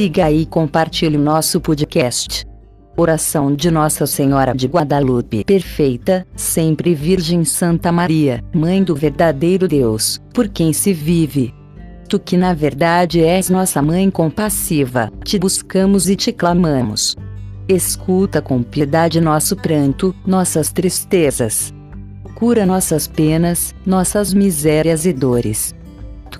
siga e compartilhe o nosso podcast. Oração de Nossa Senhora de Guadalupe Perfeita, sempre Virgem Santa Maria, Mãe do verdadeiro Deus, por quem se vive. Tu que na verdade és nossa Mãe compassiva, te buscamos e te clamamos. Escuta com piedade nosso pranto, nossas tristezas. Cura nossas penas, nossas misérias e dores.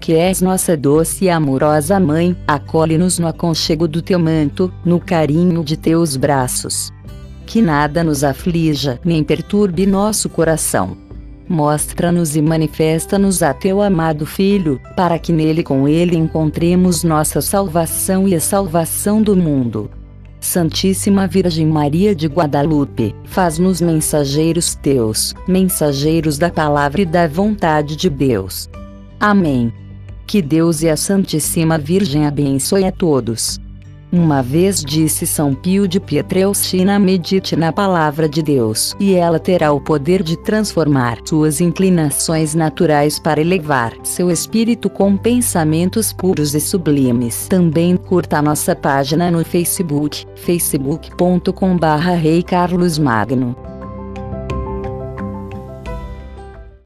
Tu que és nossa doce e amorosa Mãe, acolhe-nos no aconchego do teu manto, no carinho de teus braços. Que nada nos aflija, nem perturbe nosso coração. Mostra-nos e manifesta-nos a teu amado Filho, para que nele com ele encontremos nossa salvação e a salvação do mundo. Santíssima Virgem Maria de Guadalupe, faz-nos mensageiros teus, mensageiros da palavra e da vontade de Deus. Amém. Que Deus e a Santíssima Virgem abençoe a todos. Uma vez disse São Pio de Pietrelcina medite na palavra de Deus e ela terá o poder de transformar suas inclinações naturais para elevar seu espírito com pensamentos puros e sublimes. Também curta nossa página no Facebook, facebook.com